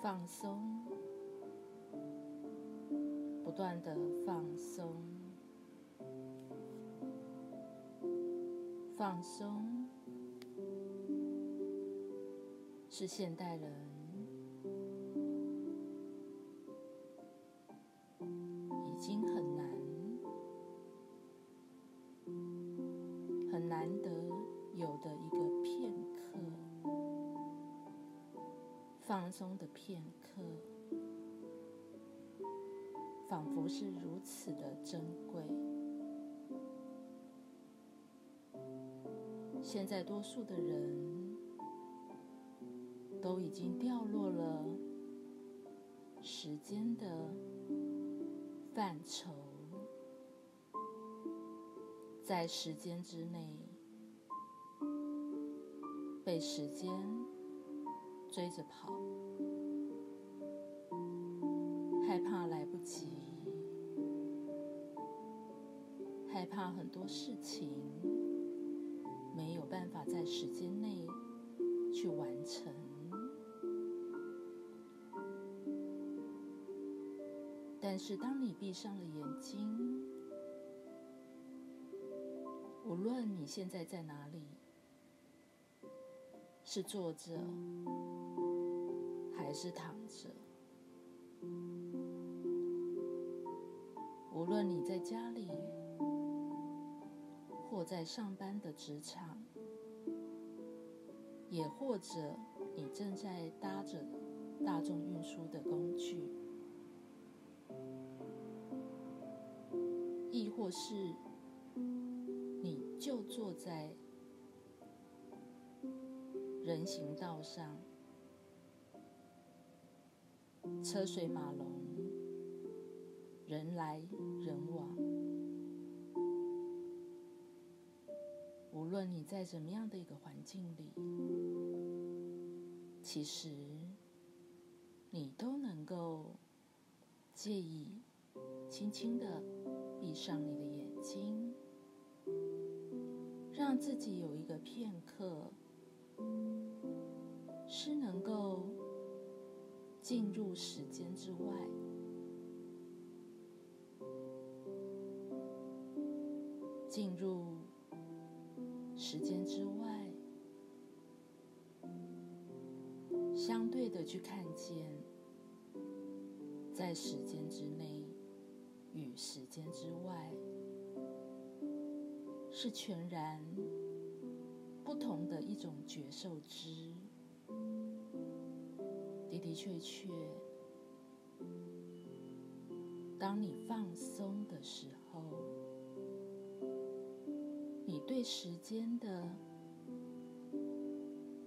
放松，不断的放松，放松，是现代人已经。松的片刻，仿佛是如此的珍贵。现在，多数的人都已经掉落了时间的范畴，在时间之内被时间。追着跑，怕来不及，害怕很多事情没有办法在时间内去完成。但是，当你闭上了眼睛，无论你现在在哪里，是坐着。还是躺着。无论你在家里，或在上班的职场，也或者你正在搭着大众运输的工具，亦或是你就坐在人行道上。车水马龙，人来人往。无论你在怎么样的一个环境里，其实你都能够介意轻轻的闭上你的眼睛，让自己有一个片刻是能够。进入时间之外，进入时间之外，相对的去看见，在时间之内与时间之外，是全然不同的一种觉受之。的的确确，当你放松的时候，你对时间的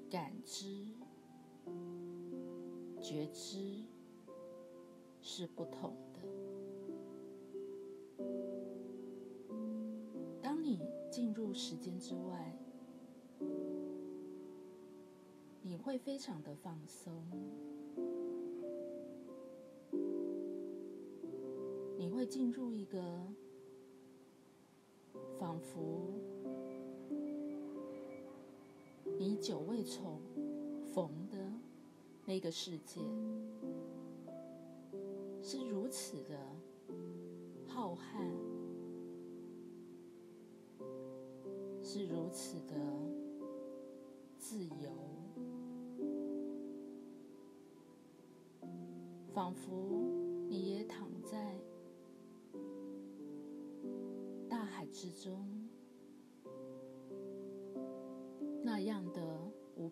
感知、觉知是不同的。当你进入时间之外，你会非常的放松。你会进入一个仿佛你久未重逢的那个世界，是如此的浩瀚，是如此的自由，仿佛你也躺在大海。之中，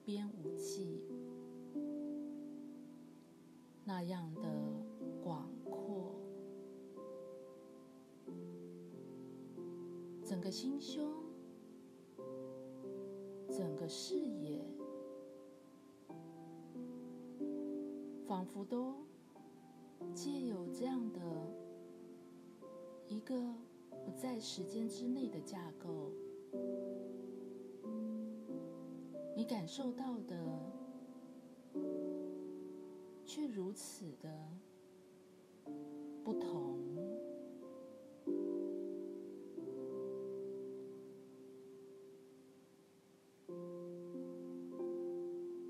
边无际，那样的广阔，整个心胸，整个视野，仿佛都借有这样的一个。不在时间之内的架构，感受到的却如此的不同，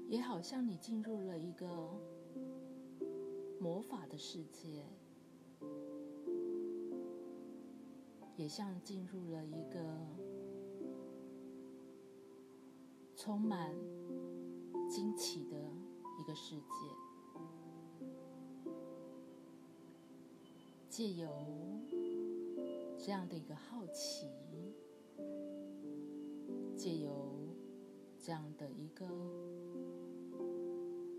也好像你进入了一个魔法的世界，也像进入了一个充满惊奇的一个世界。借由这样的一个好奇，借由这样的一个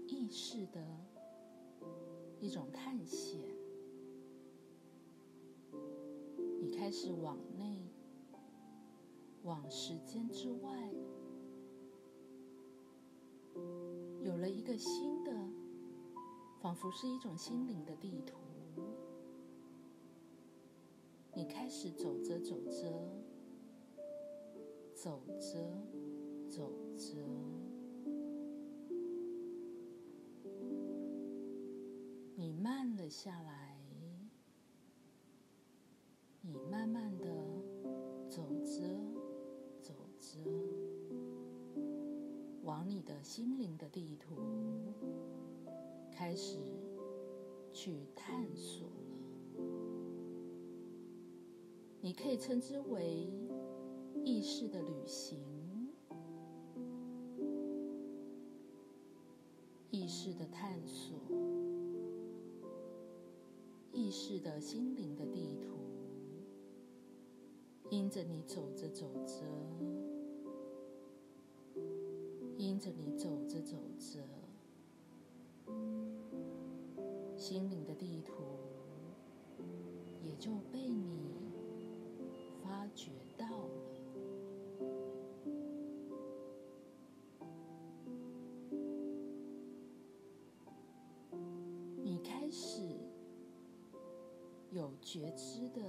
意识的一种探险，你开始往内，往时间之外，个新的，仿佛是一种心灵的地图。你开始走着走着，走着走着，你慢了下来，你慢慢你的心灵的地图开始去探索了。你可以称之为意识的旅行，意识的探索，意识的心灵的地图，因着你走着走着，跟着你走着走着，心灵的地图也就被你。发觉到了，你开始有觉知的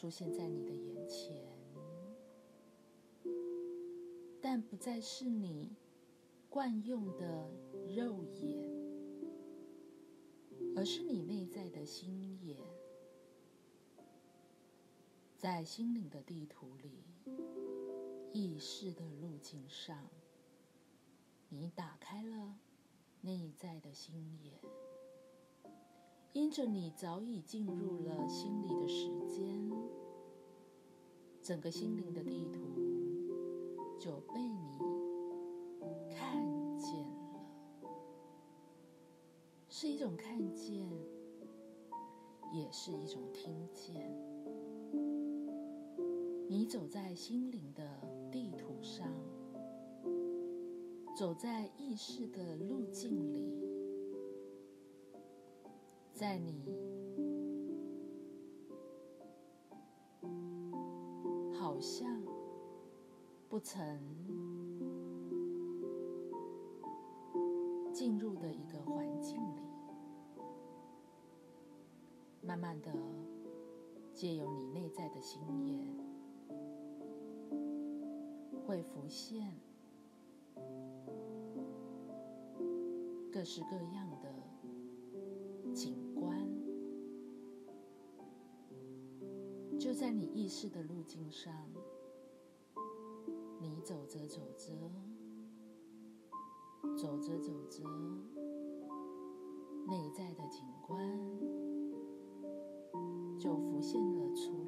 出现在你的眼前。但不再是你惯用的肉眼，而是你内在的心眼。在心灵的地图里，意识的路径上，你打开了内在的心眼。因着你早已进入了心里的时间，整个心灵的地图。就被你看见了，是一种看见，也是一种听见。你走在心灵的地图上，走在意识的路径里，在你像。不曾进入的一个环境里，慢慢的借由你内在的心眼，会浮现各式各样的景就在你意识的路径上。你走着走着，走着走着，内在的景观就浮现了出